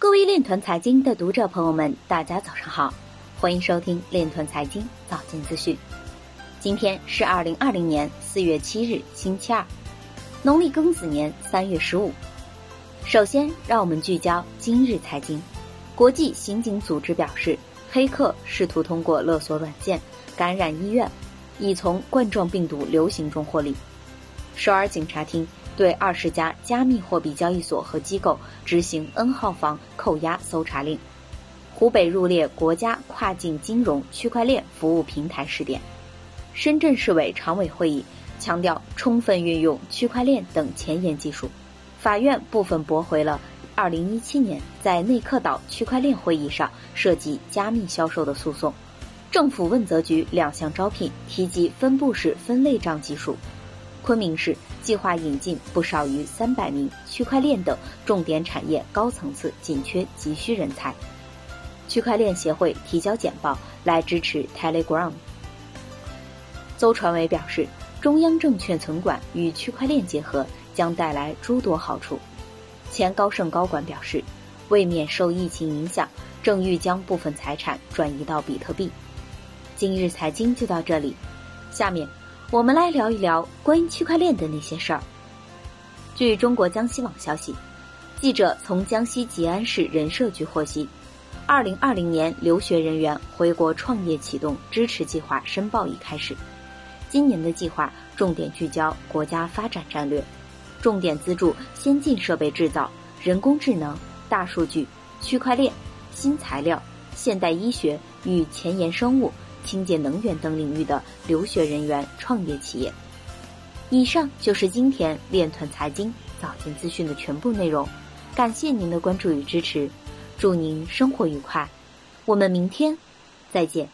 各位链团财经的读者朋友们，大家早上好，欢迎收听链团财经早间资讯。今天是二零二零年四月七日，星期二，农历庚子年三月十五。首先，让我们聚焦今日财经。国际刑警组织表示，黑客试图通过勒索软件感染医院，已从冠状病毒流行中获利。首尔警察厅对二十家加密货币交易所和机构执行 N 号房扣押搜查令。湖北入列国家跨境金融区块链服务平台试点。深圳市委常委会议强调充分运用区块链等前沿技术。法院部分驳回了2017年在内克岛区块链会议上涉及加密销售的诉讼。政府问责局两项招聘提及分布式分类账技术。昆明市计划引进不少于三百名区块链等重点产业高层次紧缺急需人才。区块链协会提交简报来支持 Telegram。邹传伟表示，中央证券存管与区块链结合将带来诸多好处。前高盛高管表示，为免受疫情影响，正欲将部分财产转移到比特币。今日财经就到这里，下面。我们来聊一聊关于区块链的那些事儿。据中国江西网消息，记者从江西吉安市人社局获悉，二零二零年留学人员回国创业启动支持计划申报已开始。今年的计划重点聚焦国家发展战略，重点资助先进设备制造、人工智能、大数据、区块链、新材料、现代医学与前沿生物。清洁能源等领域的留学人员创业企业。以上就是今天链团财经早间资讯的全部内容，感谢您的关注与支持，祝您生活愉快，我们明天再见。